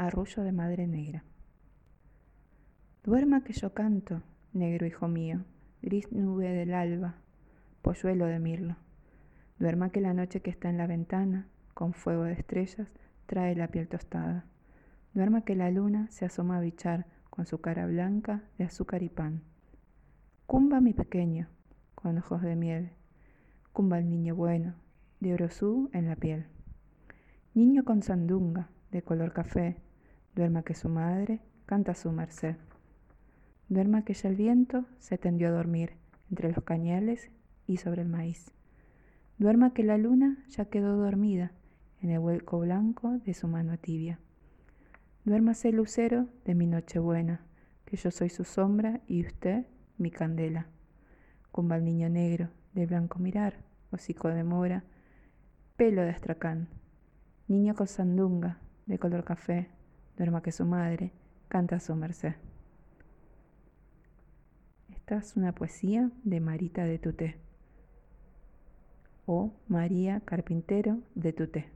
Arrullo de Madre Negra. Duerma que yo canto, negro hijo mío, gris nube del alba, polluelo de mirlo. Duerma que la noche que está en la ventana, con fuego de estrellas, trae la piel tostada. Duerma que la luna se asoma a bichar con su cara blanca de azúcar y pan. Cumba mi pequeño, con ojos de miel. Cumba el niño bueno, de orosú en la piel. Niño con sandunga, de color café, duerma que su madre canta su merced. Duerma que ya el viento se tendió a dormir entre los cañales y sobre el maíz. Duerma que la luna ya quedó dormida en el hueco blanco de su mano tibia. Duérmase lucero de mi nochebuena, que yo soy su sombra y usted mi candela. Cumba el niño negro, de blanco mirar, hocico de mora, pelo de astracán. Niño con sandunga, de color café, duerma que su madre canta a su merced. Esta es una poesía de Marita de Tuté o María Carpintero de Tuté.